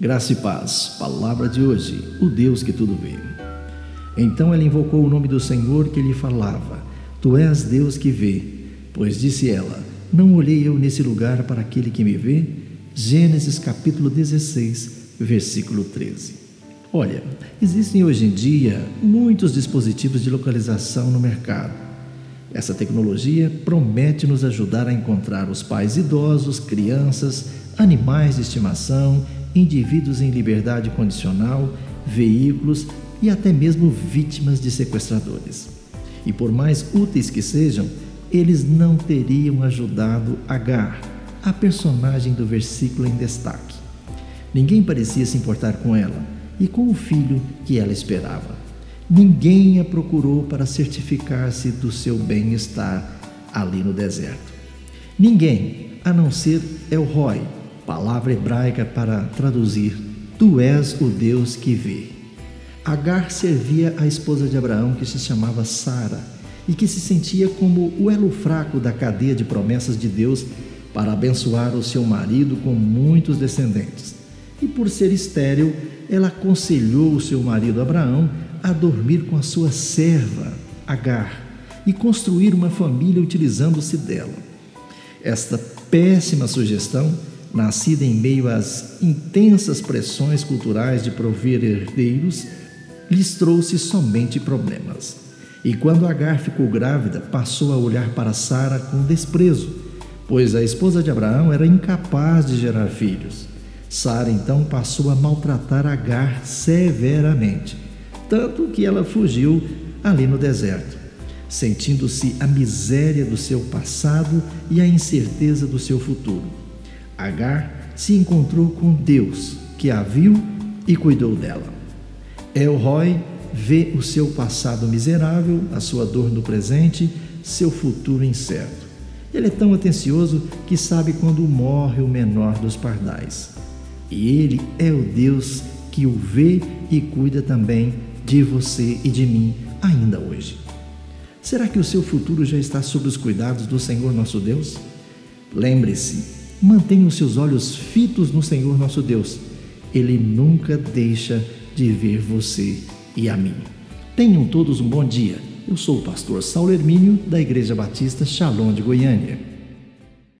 Graça e paz, palavra de hoje, o Deus que tudo vê. Então ela invocou o nome do Senhor que lhe falava: Tu és Deus que vê. Pois disse ela: Não olhei eu nesse lugar para aquele que me vê? Gênesis capítulo 16, versículo 13. Olha, existem hoje em dia muitos dispositivos de localização no mercado. Essa tecnologia promete nos ajudar a encontrar os pais idosos, crianças, animais de estimação indivíduos em liberdade condicional, veículos e até mesmo vítimas de sequestradores. E por mais úteis que sejam, eles não teriam ajudado Agar, a personagem do versículo em destaque. Ninguém parecia se importar com ela e com o filho que ela esperava. Ninguém a procurou para certificar-se do seu bem-estar ali no deserto. Ninguém, a não ser Elroy, palavra hebraica para traduzir: Tu és o Deus que vê. Agar servia a esposa de Abraão, que se chamava Sara, e que se sentia como o elo fraco da cadeia de promessas de Deus para abençoar o seu marido com muitos descendentes. E por ser estéril, ela aconselhou o seu marido Abraão a dormir com a sua serva, Agar, e construir uma família utilizando-se dela. Esta péssima sugestão nascida em meio às intensas pressões culturais de prover herdeiros, lhes trouxe somente problemas. E quando Agar ficou grávida, passou a olhar para Sara com desprezo, pois a esposa de Abraão era incapaz de gerar filhos. Sara então passou a maltratar Agar severamente, tanto que ela fugiu ali no deserto, sentindo-se a miséria do seu passado e a incerteza do seu futuro. Agar se encontrou com Deus, que a viu e cuidou dela. Elroy vê o seu passado miserável, a sua dor no presente, seu futuro incerto. Ele é tão atencioso que sabe quando morre o menor dos pardais. E ele é o Deus que o vê e cuida também de você e de mim ainda hoje. Será que o seu futuro já está sob os cuidados do Senhor nosso Deus? Lembre-se, Mantenha os seus olhos fitos no Senhor nosso Deus. Ele nunca deixa de ver você e a mim. Tenham todos um bom dia. Eu sou o pastor Saulo Hermínio, da Igreja Batista Shalom de Goiânia.